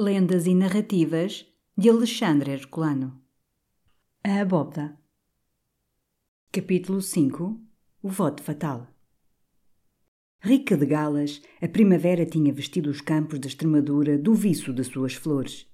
Lendas e Narrativas de Alexandre Herculano. A Abóbada. Capítulo 5 O Voto Fatal. Rica de galas, a primavera tinha vestido os campos da Extremadura do viço de suas flores.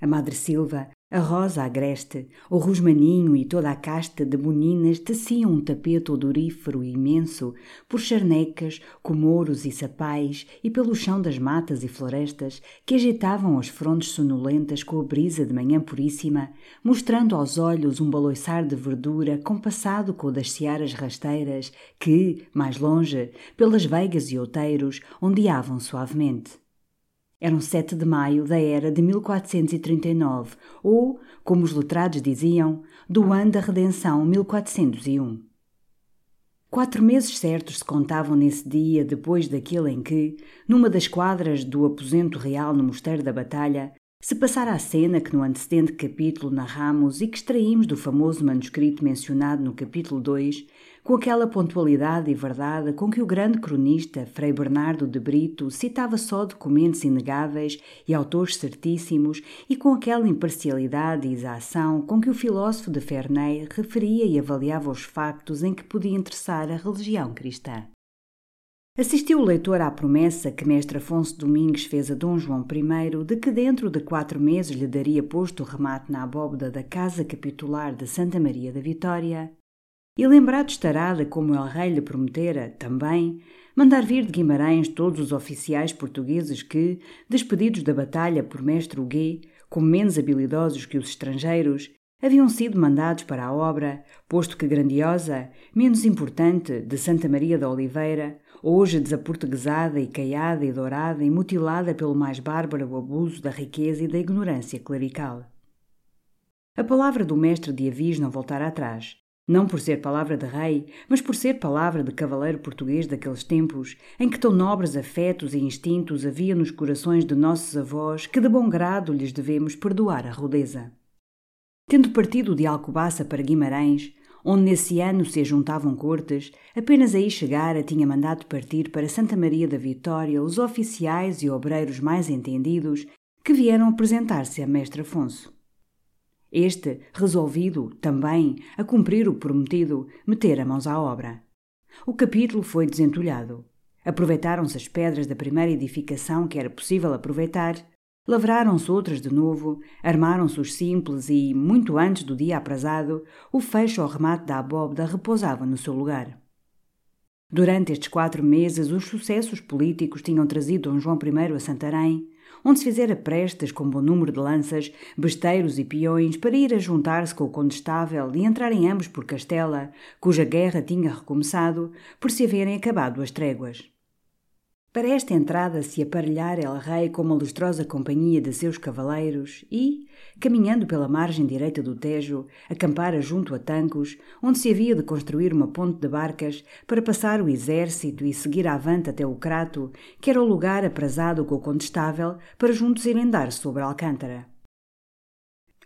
A Madre Silva, a rosa agreste, o rosmaninho e toda a casta de boninas teciam um tapete odorífero imenso por charnecas, comoros e sapais e pelo chão das matas e florestas que agitavam as frontes sonolentas com a brisa de manhã puríssima, mostrando aos olhos um baloiçar de verdura compassado com o das searas rasteiras que, mais longe, pelas veigas e outeiros, ondeavam suavemente. Eram 7 de maio da era de 1439, ou, como os letrados diziam, do ano da Redenção 1401. Quatro meses certos se contavam nesse dia depois daquele em que, numa das quadras do aposento real no Mosteiro da Batalha, se passara a cena que no antecedente capítulo narramos e que extraímos do famoso manuscrito mencionado no capítulo 2, com aquela pontualidade e verdade com que o grande cronista Frei Bernardo de Brito citava só documentos inegáveis e autores certíssimos e com aquela imparcialidade e exação com que o filósofo de Ferney referia e avaliava os factos em que podia interessar a religião cristã. Assistiu o leitor à promessa que mestre Afonso Domingos fez a Dom João I de que dentro de quatro meses lhe daria posto o remate na abóbada da Casa Capitular de Santa Maria da Vitória, e lembrado estará de como el rei lhe prometera, também, mandar vir de Guimarães todos os oficiais portugueses que, despedidos da batalha por mestre Huguet, como menos habilidosos que os estrangeiros, haviam sido mandados para a obra, posto que grandiosa, menos importante, de Santa Maria da Oliveira, hoje desaportuguesada e caiada e dourada e mutilada pelo mais bárbaro abuso da riqueza e da ignorância clerical. A palavra do mestre de aviso não voltara atrás. Não por ser palavra de rei, mas por ser palavra de cavaleiro português daqueles tempos, em que tão nobres afetos e instintos havia nos corações de nossos avós que de bom grado lhes devemos perdoar a rudeza. Tendo partido de Alcobaça para Guimarães, onde nesse ano se juntavam cortes, apenas aí chegara tinha mandado partir para Santa Maria da Vitória os oficiais e obreiros mais entendidos que vieram apresentar-se a mestre Afonso. Este, resolvido, também, a cumprir o prometido, meter a mãos à obra. O capítulo foi desentulhado. Aproveitaram-se as pedras da primeira edificação que era possível aproveitar, lavraram-se outras de novo, armaram-se os simples e, muito antes do dia aprazado, o fecho ou remate da abóbada repousava no seu lugar. Durante estes quatro meses, os sucessos políticos tinham trazido Dom João I a Santarém, onde se fizera prestas com bom número de lanças, besteiros e peões para ir a juntar-se com o condestável e entrarem ambos por Castela, cuja guerra tinha recomeçado, por se haverem acabado as tréguas. Para esta entrada se aparelhar El Rei com uma lustrosa companhia de seus cavaleiros e, caminhando pela margem direita do Tejo, acampara junto a Tancos, onde se havia de construir uma ponte de barcas para passar o exército e seguir avante até o Crato, que era o lugar aprazado com o condestável para juntos irem dar sobre Alcântara.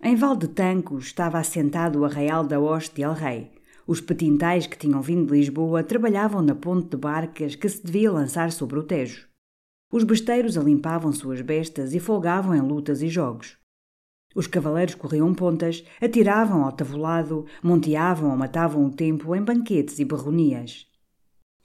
Em Val de Tancos estava assentado o arraial da hoste El Rei, os petintais que tinham vindo de Lisboa trabalhavam na ponte de barcas que se devia lançar sobre o Tejo. Os besteiros alimpavam suas bestas e folgavam em lutas e jogos. Os cavaleiros corriam pontas, atiravam ao tavolado, monteavam ou matavam o tempo em banquetes e berronias.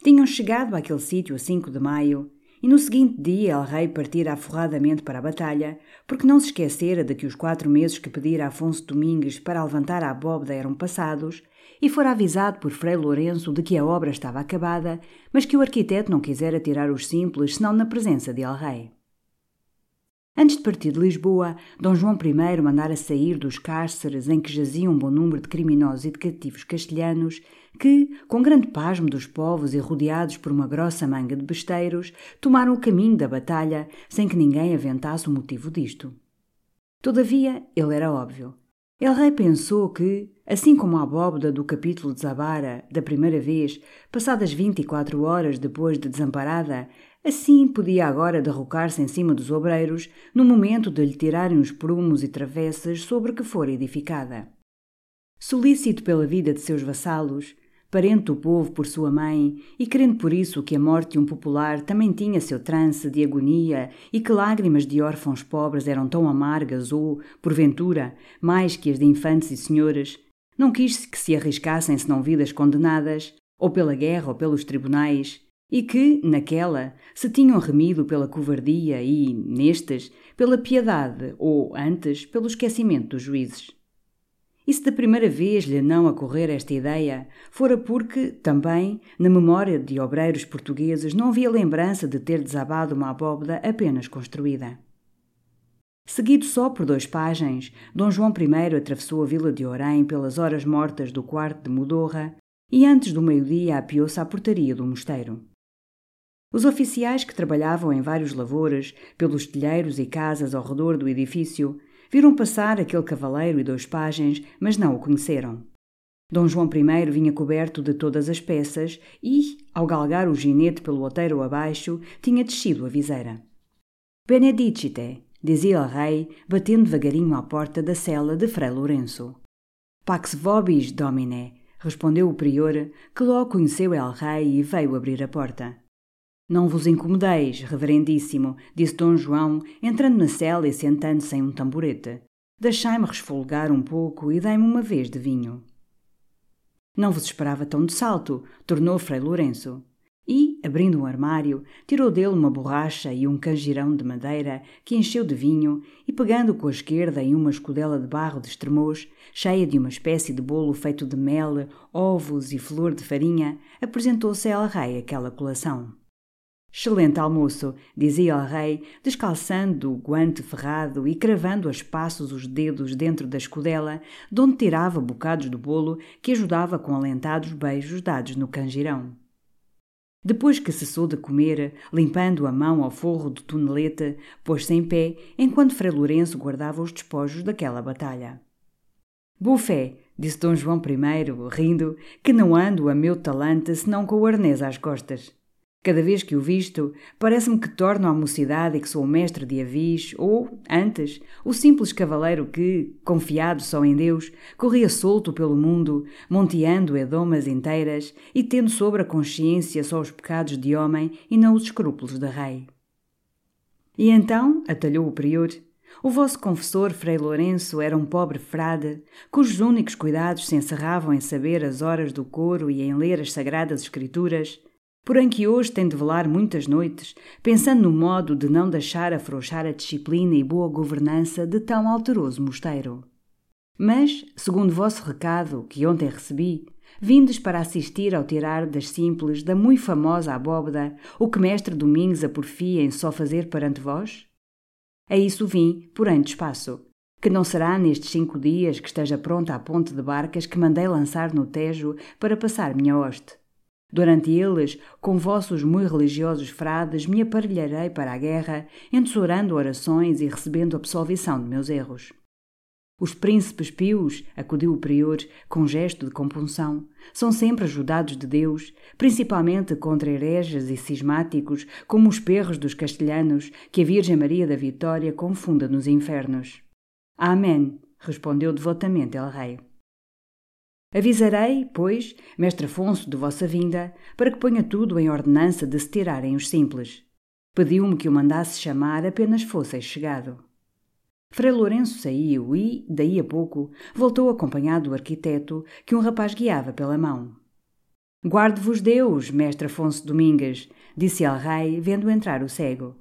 Tinham chegado àquele sítio a 5 de maio, e no seguinte dia El Rei partira aforradamente para a batalha, porque não se esquecera de que os quatro meses que pedira Afonso Domingues para levantar a abóbada eram passados e fora avisado por Frei Lourenço de que a obra estava acabada, mas que o arquiteto não quisera tirar os simples senão na presença de El Rei. Antes de partir de Lisboa, Dom João I mandara sair dos cárceres em que jaziam um bom número de criminosos e de cativos castelhanos que, com grande pasmo dos povos e rodeados por uma grossa manga de besteiros, tomaram o caminho da batalha sem que ninguém aventasse o motivo disto. Todavia, ele era óbvio. El Rei pensou que, assim como a abóboda do capítulo de Zabara, da primeira vez, passadas vinte e quatro horas depois de desamparada, assim podia agora derrocar-se em cima dos obreiros no momento de lhe tirarem os prumos e travessas sobre que fora edificada. Solícito pela vida de seus vassalos, parente do povo por sua mãe, e crendo por isso que a morte de um popular também tinha seu trance de agonia e que lágrimas de órfãos pobres eram tão amargas ou, porventura, mais que as de infantes e senhoras, não quis que se arriscassem senão vidas condenadas, ou pela guerra ou pelos tribunais, e que, naquela, se tinham remido pela covardia e, nestes, pela piedade ou, antes, pelo esquecimento dos juízes. E se da primeira vez lhe não ocorrer esta ideia, fora porque, também, na memória de obreiros portugueses não havia lembrança de ter desabado uma abóbada apenas construída. Seguido só por dois pajens, Dom João I atravessou a vila de Orém pelas horas mortas do quarto de Mudorra e antes do meio-dia apiou-se à portaria do mosteiro. Os oficiais que trabalhavam em vários lavouras, pelos telheiros e casas ao redor do edifício, Viram passar aquele cavaleiro e dois pajens, mas não o conheceram. Dom João I vinha coberto de todas as peças e, ao galgar o ginete pelo outeiro abaixo, tinha descido a viseira. Benedicite, dizia o rei, batendo devagarinho à porta da cela de Frei Lourenço. Pax vobis, domine, respondeu o prior, que logo conheceu el rei e veio abrir a porta. Não vos incomodeis, reverendíssimo, disse Dom João, entrando na cela e sentando-se em um tamborete. Deixai-me resfolgar um pouco e dai-me uma vez de vinho. Não vos esperava tão de salto, tornou Frei Lourenço. E, abrindo um armário, tirou dele uma borracha e um canjirão de madeira que encheu de vinho e, pegando com a esquerda em uma escudela de barro de estremoz, cheia de uma espécie de bolo feito de mel, ovos e flor de farinha, apresentou-se El Rei aquela colação. Excelente almoço, dizia o rei, descalçando o guante ferrado e cravando a espaços os dedos dentro da escudela, de onde tirava bocados do bolo que ajudava com alentados beijos dados no canjirão. Depois que cessou de comer, limpando a mão ao forro do tonelete, pôs-se em pé enquanto Frei Lourenço guardava os despojos daquela batalha. Bufé, disse Dom João I, rindo, que não ando a meu talante senão com o arnês às costas. Cada vez que o visto, parece-me que torno à mocidade e que sou o mestre de avis, ou, antes, o simples cavaleiro que, confiado só em Deus, corria solto pelo mundo, monteando edomas inteiras e tendo sobre a consciência só os pecados de homem e não os escrúpulos de rei. E então, atalhou o prior, o vosso confessor, Frei Lourenço, era um pobre frade, cujos únicos cuidados se encerravam em saber as horas do coro e em ler as sagradas escrituras, porém que hoje tem de velar muitas noites, pensando no modo de não deixar afrouxar a disciplina e boa governança de tão alteroso mosteiro. Mas, segundo vosso recado, que ontem recebi, vindes para assistir ao tirar das simples da muito famosa abóbada o que mestre Domingos a porfia em só fazer perante vós? A isso vim, porém de espaço, que não será nestes cinco dias que esteja pronta a ponte de barcas que mandei lançar no Tejo para passar minha hoste. Durante eles, com vossos muito religiosos frades, me aparelharei para a guerra, entesourando orações e recebendo absolvição de meus erros. Os príncipes pios, acudiu o prior, com gesto de compunção, são sempre ajudados de Deus, principalmente contra hereges e cismáticos, como os perros dos castelhanos, que a Virgem Maria da Vitória confunda nos infernos. Amém, respondeu devotamente el rei. Avisarei, pois, mestre Afonso, de vossa vinda, para que ponha tudo em ordenança de se tirarem os simples. Pediu-me que o mandasse chamar apenas fosse chegado. Frei Lourenço saiu e, daí a pouco, voltou acompanhado do arquiteto, que um rapaz guiava pela mão. Guarde-vos Deus, mestre Afonso Domingas, disse ao rei, vendo entrar o cego.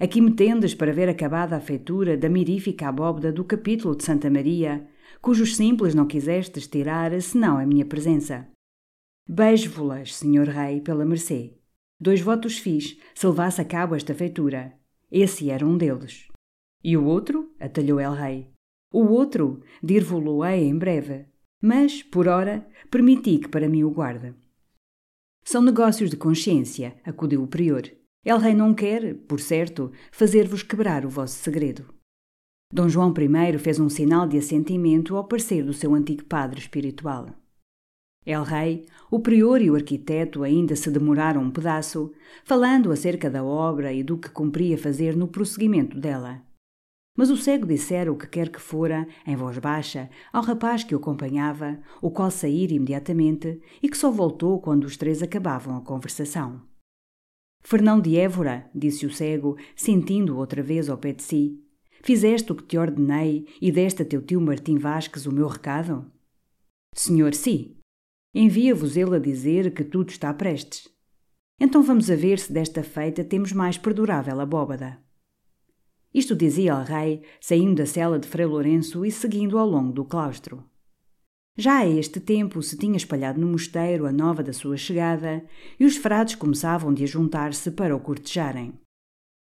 Aqui me tendes para ver acabada a feitura da mirífica abóbada do capítulo de Santa Maria, cujos simples não quisestes tirar, senão a minha presença. Beijo-vos-las, senhor rei, pela mercê. Dois votos fiz, se levasse a cabo esta feitura. Esse era um deles. E o outro? atalhou el rei. O outro, dir-vo-lo-ei em breve. Mas, por ora, permiti que para mim o guarde. São negócios de consciência, acudiu o prior. El Rei não quer, por certo, fazer-vos quebrar o vosso segredo. Dom João I fez um sinal de assentimento ao parecer do seu antigo padre espiritual. El Rei, o prior e o arquiteto ainda se demoraram um pedaço, falando acerca da obra e do que cumpria fazer no prosseguimento dela. Mas o cego dissera o que quer que fora, em voz baixa, ao rapaz que o acompanhava, o qual saíra imediatamente e que só voltou quando os três acabavam a conversação. Fernão de Évora, disse o cego, sentindo outra vez ao pé de si, fizeste o que te ordenei e deste a teu tio Martim Vasques o meu recado? Senhor, sim. Envia-vos ele a dizer que tudo está prestes. Então vamos a ver se desta feita temos mais perdurável abóbada. Isto dizia o rei, saindo da cela de Frei Lourenço e seguindo ao longo do claustro. Já a este tempo se tinha espalhado no mosteiro a nova da sua chegada e os frades começavam de ajuntar-se para o cortejarem.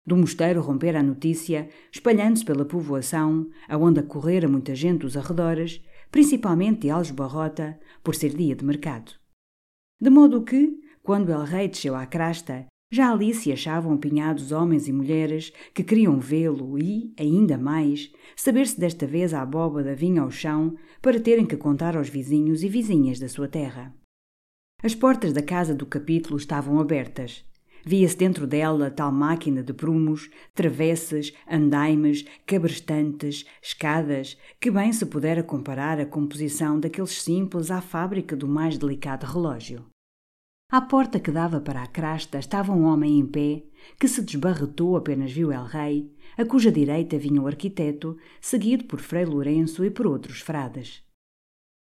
Do mosteiro rompera a notícia, espalhando-se pela povoação, aonde acorrera muita gente dos arredores, principalmente de Alves Barrota, por ser dia de mercado. De modo que, quando El Rei desceu à crasta, já ali se achavam apinhados homens e mulheres que queriam vê-lo e, ainda mais, saber se desta vez a abóbada vinha ao chão para terem que contar aos vizinhos e vizinhas da sua terra. As portas da casa do capítulo estavam abertas. Via-se dentro dela tal máquina de prumos, travessas, andaimes, cabrestantes, escadas, que bem se pudera comparar a composição daqueles simples à fábrica do mais delicado relógio. À porta que dava para a crasta estava um homem em pé, que se desbarretou apenas viu El Rei, a cuja direita vinha o arquiteto, seguido por Frei Lourenço e por outros frades.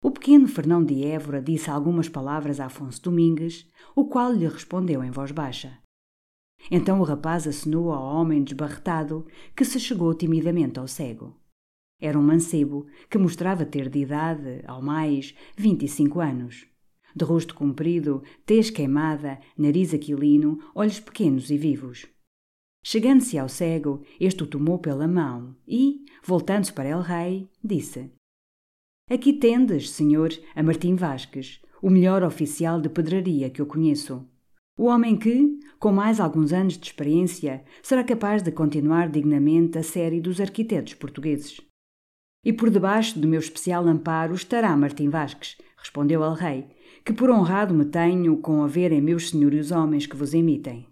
O pequeno Fernão de Évora disse algumas palavras a Afonso Domingues, o qual lhe respondeu em voz baixa. Então o rapaz acenou ao homem desbarretado, que se chegou timidamente ao cego. Era um mancebo que mostrava ter de idade, ao mais, vinte e cinco anos de rosto comprido, tez queimada, nariz aquilino, olhos pequenos e vivos. Chegando-se ao cego, este o tomou pela mão e, voltando-se para El Rei, disse: Aqui tendes, senhor, a Martim Vasques, o melhor oficial de pedraria que eu conheço. O homem que, com mais alguns anos de experiência, será capaz de continuar dignamente a série dos arquitetos portugueses. E por debaixo do meu especial amparo estará Martim Vasques, respondeu El Rei, que por honrado me tenho com haverem meus senhores homens que vos imitem.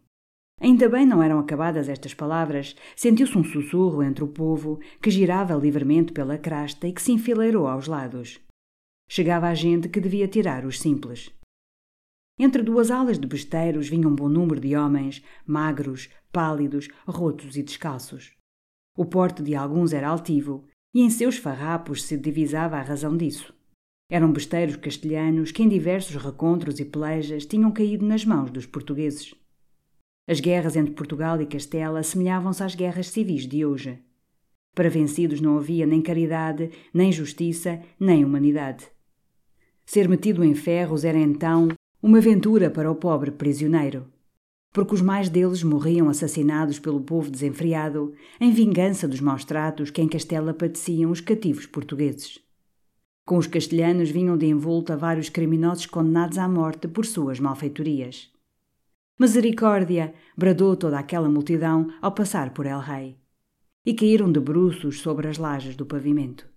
Ainda bem não eram acabadas estas palavras, sentiu-se um sussurro entre o povo que girava livremente pela crasta e que se enfileirou aos lados. Chegava a gente que devia tirar os simples. Entre duas alas de besteiros vinha um bom número de homens, magros, pálidos, rotos e descalços. O porte de alguns era altivo, e em seus farrapos se divisava a razão disso. Eram besteiros castelhanos que em diversos recontros e pelejas tinham caído nas mãos dos portugueses. As guerras entre Portugal e Castela assemelhavam-se às guerras civis de hoje. Para vencidos não havia nem caridade, nem justiça, nem humanidade. Ser metido em ferros era então uma aventura para o pobre prisioneiro, porque os mais deles morriam assassinados pelo povo desenfreado, em vingança dos maus tratos que em Castela padeciam os cativos portugueses. Com os castelhanos vinham de envolta vários criminosos condenados à morte por suas malfeitorias. Misericórdia! bradou toda aquela multidão ao passar por El Rei. E caíram de bruços sobre as lajes do pavimento.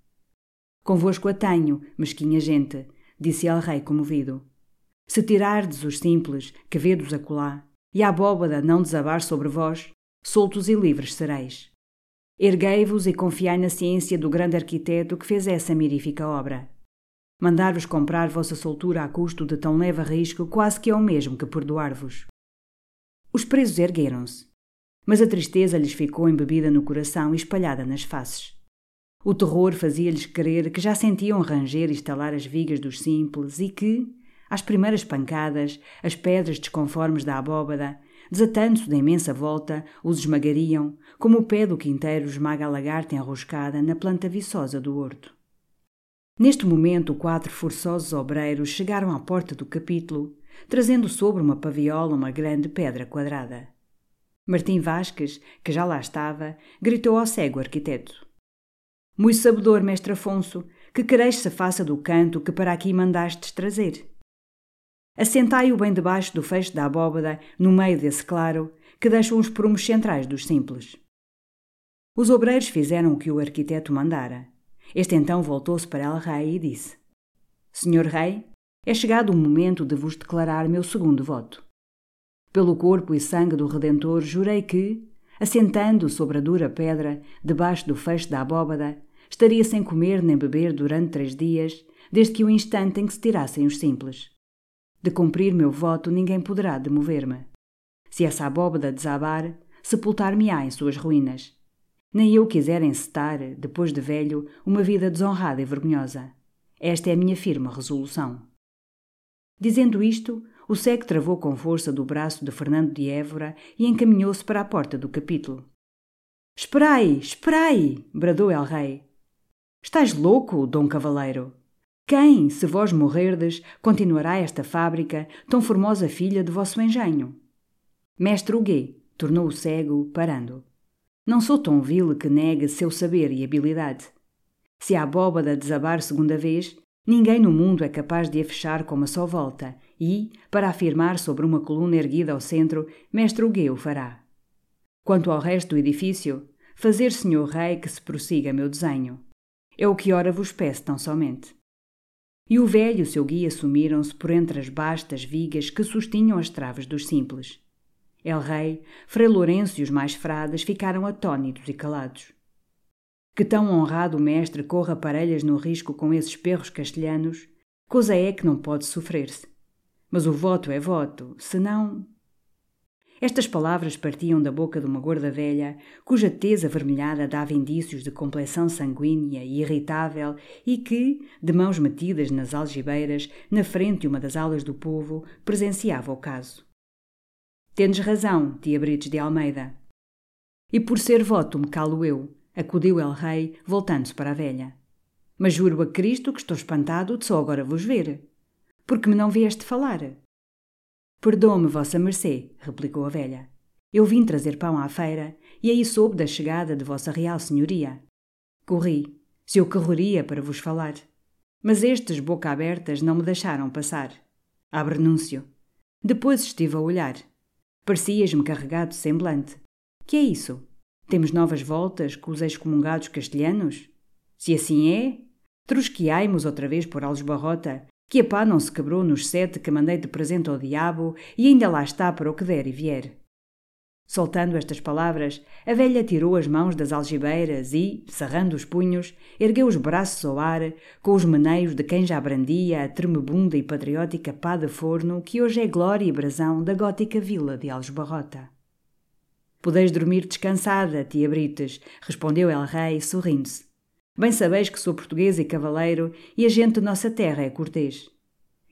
Convosco a tenho, mesquinha gente, disse El Rei comovido. Se tirardes os simples, que vedos acolá, e a abóbada não desabar sobre vós, soltos e livres sereis. Erguei-vos e confiai na ciência do grande arquiteto que fez essa mirífica obra. Mandar-vos comprar vossa soltura a custo de tão leve risco quase que é o mesmo que perdoar-vos. Os presos ergueram-se, mas a tristeza lhes ficou embebida no coração e espalhada nas faces. O terror fazia-lhes crer que já sentiam ranger e estalar as vigas dos simples e que, às primeiras pancadas, as pedras desconformes da abóbada desatando-se da imensa volta, os esmagariam, como o pé do quinteiro esmaga a lagarta enroscada na planta viçosa do horto. Neste momento, quatro forçosos obreiros chegaram à porta do capítulo, trazendo sobre uma paviola uma grande pedra quadrada. Martim Vasques, que já lá estava, gritou ao cego arquiteto: Muito sabedor, mestre Afonso, que quereis se faça do canto que para aqui mandastes trazer? Assentai-o bem debaixo do feixe da abóbada, no meio desse claro, que deixam os prumos centrais dos simples. Os obreiros fizeram o que o arquiteto mandara. Este então voltou-se para El Rei e disse: Senhor Rei, é chegado o momento de vos declarar meu segundo voto. Pelo corpo e sangue do Redentor, jurei que, assentando sobre a dura pedra, debaixo do feixe da abóbada, estaria sem comer nem beber durante três dias, desde que o instante em que se tirassem os simples. De cumprir meu voto, ninguém poderá demover-me. Se essa abóbada desabar, sepultar-me-á em suas ruínas. Nem eu quiser encetar, depois de velho, uma vida desonrada e vergonhosa. Esta é a minha firme resolução. Dizendo isto, o cego travou com força do braço de Fernando de Évora e encaminhou-se para a porta do capítulo. Esperai, esperai! bradou El Rei. Estás louco, Dom Cavaleiro? Quem, se vós morrerdes, continuará esta fábrica, tão formosa filha de vosso engenho? Mestre Huguet, tornou o cego, parando. Não sou tão vil que negue seu saber e habilidade. Se a abóbada desabar segunda vez, ninguém no mundo é capaz de a fechar com uma só volta, e, para afirmar sobre uma coluna erguida ao centro, mestre Huguet o fará. Quanto ao resto do edifício, fazer, senhor rei, que se prossiga meu desenho. É o que ora vos peço tão somente. E o velho e o seu guia sumiram-se por entre as bastas vigas que sustinham as traves dos simples. El Rei, Frei Lourenço e os mais frades ficaram atônitos e calados. Que tão honrado mestre corra parelhas no risco com esses perros castelhanos, coisa é que não pode sofrer-se. Mas o voto é voto, senão. Estas palavras partiam da boca de uma gorda velha, cuja tez avermelhada dava indícios de complexão sanguínea e irritável e que, de mãos metidas nas algibeiras, na frente de uma das alas do povo, presenciava o caso. Tendes razão, tia Brites de Almeida. E por ser voto me calo eu, acudiu El Rei, voltando-se para a velha. Mas juro a Cristo que estou espantado de só agora vos ver porque me não vieste falar. Perdoe-me, vossa mercê, replicou a velha. Eu vim trazer pão à feira e aí soube da chegada de vossa real senhoria. Corri, se eu correria para vos falar. Mas estes boca abertas não me deixaram passar. Abre renúncio. Depois estive a olhar. Parecias-me carregado semblante. Que é isso? Temos novas voltas com os excomungados castelhanos? Se assim é, trusqueai-mos outra vez por Algesbarrota que a pá não se quebrou nos sete que mandei de presente ao diabo e ainda lá está para o que der e vier. Soltando estas palavras, a velha tirou as mãos das algibeiras e, cerrando os punhos, ergueu os braços ao ar, com os meneios de quem já brandia a tremebunda e patriótica pá de forno que hoje é glória e brasão da gótica vila de Algesbarrota. Podeis dormir descansada, tia Brites, respondeu El Rei, sorrindo-se. Bem sabeis que sou português e cavaleiro e a gente de nossa terra é cortês.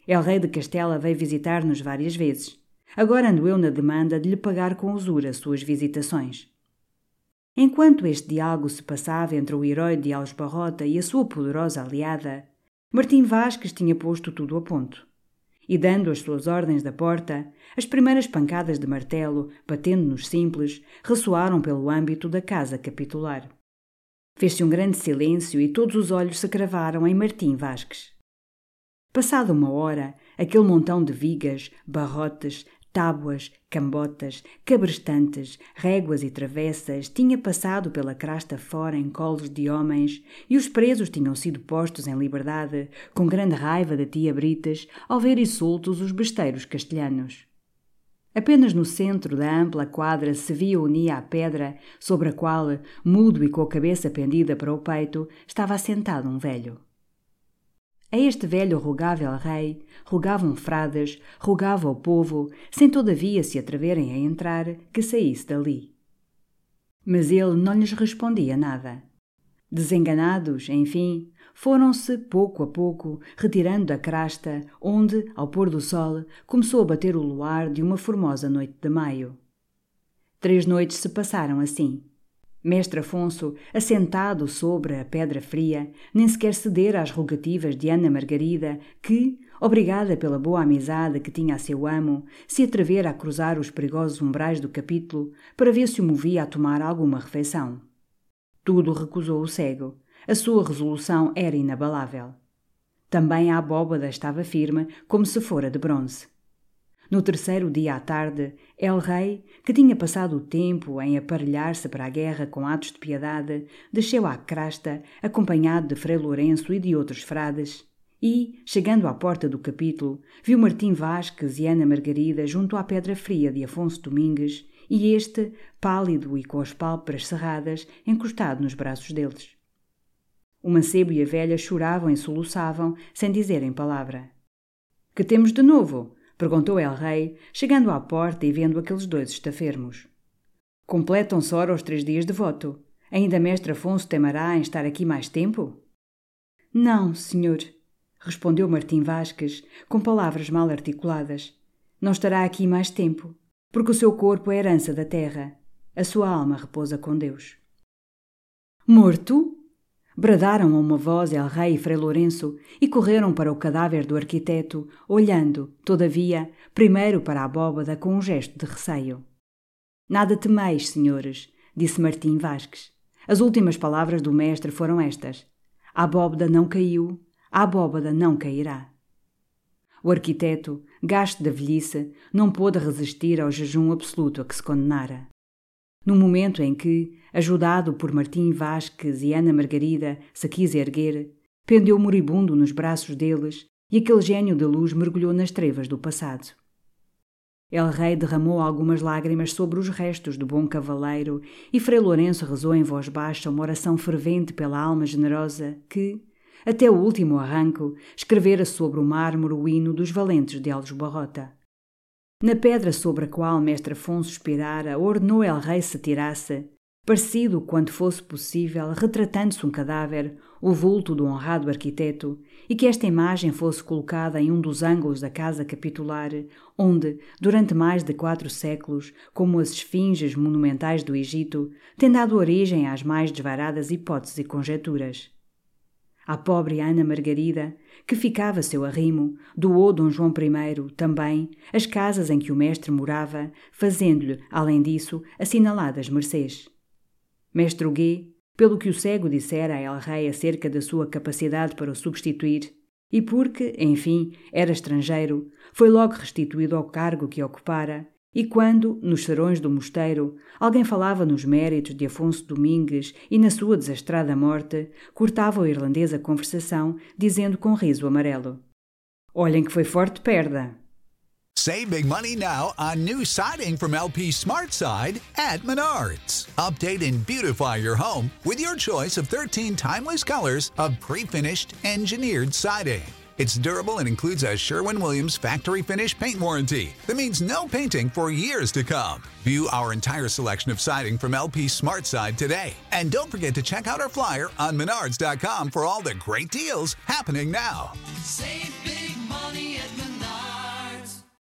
El Rei de Castela veio visitar-nos várias vezes. Agora ando eu na demanda de lhe pagar com usura suas visitações. Enquanto este diálogo se passava entre o herói de Alves Barrota e a sua poderosa aliada, Martim Vasques tinha posto tudo a ponto. E dando as suas ordens da porta, as primeiras pancadas de martelo, batendo nos simples, ressoaram pelo âmbito da casa capitular. Fez-se um grande silêncio e todos os olhos se cravaram em Martim Vasques. Passada uma hora, aquele montão de vigas, barrotes, tábuas, cambotas, cabrestantes, réguas e travessas tinha passado pela crasta fora em colos de homens e os presos tinham sido postos em liberdade, com grande raiva da tia Britas, ao verem soltos os besteiros castelhanos. Apenas no centro da ampla quadra se via unia a pedra, sobre a qual, mudo e com a cabeça pendida para o peito, estava assentado um velho. A este velho rogável rei, rogavam frades, rogava o povo, sem todavia se atreverem a entrar, que saísse dali. Mas ele não lhes respondia nada. Desenganados, enfim, foram-se, pouco a pouco, retirando da crasta, onde, ao pôr do sol, começou a bater o luar de uma formosa noite de maio. Três noites se passaram assim. Mestre Afonso, assentado sobre a pedra fria, nem sequer ceder às rogativas de Ana Margarida, que, obrigada pela boa amizade que tinha a seu amo, se atrevera a cruzar os perigosos umbrais do capítulo para ver se o movia a tomar alguma refeição. Tudo recusou o cego, a sua resolução era inabalável. Também a abóbada estava firme, como se fora de bronze. No terceiro dia à tarde, El Rei, que tinha passado o tempo em aparelhar-se para a guerra com atos de piedade, desceu à crasta, acompanhado de Frei Lourenço e de outros frades, e, chegando à porta do capítulo, viu Martim Vasques e Ana Margarida junto à pedra fria de Afonso Domingues e este, pálido e com as pálpebras cerradas, encostado nos braços deles. O mancebo e a velha choravam e soluçavam, sem dizerem palavra. Que temos de novo? Perguntou El Rei, chegando à porta e vendo aqueles dois estafermos. Completam-se ora os três dias de voto. Ainda mestre Afonso temerá em estar aqui mais tempo? Não, senhor, respondeu Martim Vasques, com palavras mal articuladas. Não estará aqui mais tempo, porque o seu corpo é herança da terra. A sua alma repousa com Deus. Morto? Bradaram a uma voz El Rei e Frei Lourenço e correram para o cadáver do arquiteto, olhando, todavia, primeiro para a abóbada com um gesto de receio. Nada temeis, senhores, disse Martim Vasques. As últimas palavras do mestre foram estas: A abóbada não caiu, a abóbada não cairá. O arquiteto, gasto da velhice, não pôde resistir ao jejum absoluto a que se condenara. No momento em que, ajudado por Martim Vasques e Ana Margarida, se quis erguer, pendeu moribundo nos braços deles e aquele gênio de luz mergulhou nas trevas do passado. El Rei derramou algumas lágrimas sobre os restos do bom cavaleiro e Frei Lourenço rezou em voz baixa uma oração fervente pela alma generosa que, até o último arranco, escrevera sobre o mármore o hino dos valentes de Alves Barrota. Na pedra sobre a qual mestre Afonso expirara, ordenou El Rei se tirasse, parecido quanto fosse possível, retratando-se um cadáver, o vulto do honrado arquiteto, e que esta imagem fosse colocada em um dos ângulos da casa capitular, onde, durante mais de quatro séculos, como as esfinges monumentais do Egito, tem dado origem às mais desvaradas hipóteses e conjecturas. À pobre Ana Margarida, que ficava seu arrimo, doou Dom João I, também, as casas em que o mestre morava, fazendo-lhe, além disso, assinaladas mercês. Mestre Huguet, pelo que o cego dissera a El Rei acerca da sua capacidade para o substituir, e porque, enfim, era estrangeiro, foi logo restituído ao cargo que ocupara e quando, nos serões do mosteiro, alguém falava nos méritos de Afonso Domingues e na sua desastrada morte, cortava o irlandês a conversação, dizendo com riso amarelo: Olhem que foi forte perda. Save big money now on new siding from LP SmartSide at Menards. Update and beautify your home with your choice of 13 timeless colors of pre-finished engineered siding. It's durable and includes a Sherwin Williams factory finish paint warranty that means no painting for years to come. View our entire selection of siding from LP Smart Side today. And don't forget to check out our flyer on menards.com for all the great deals happening now. Save big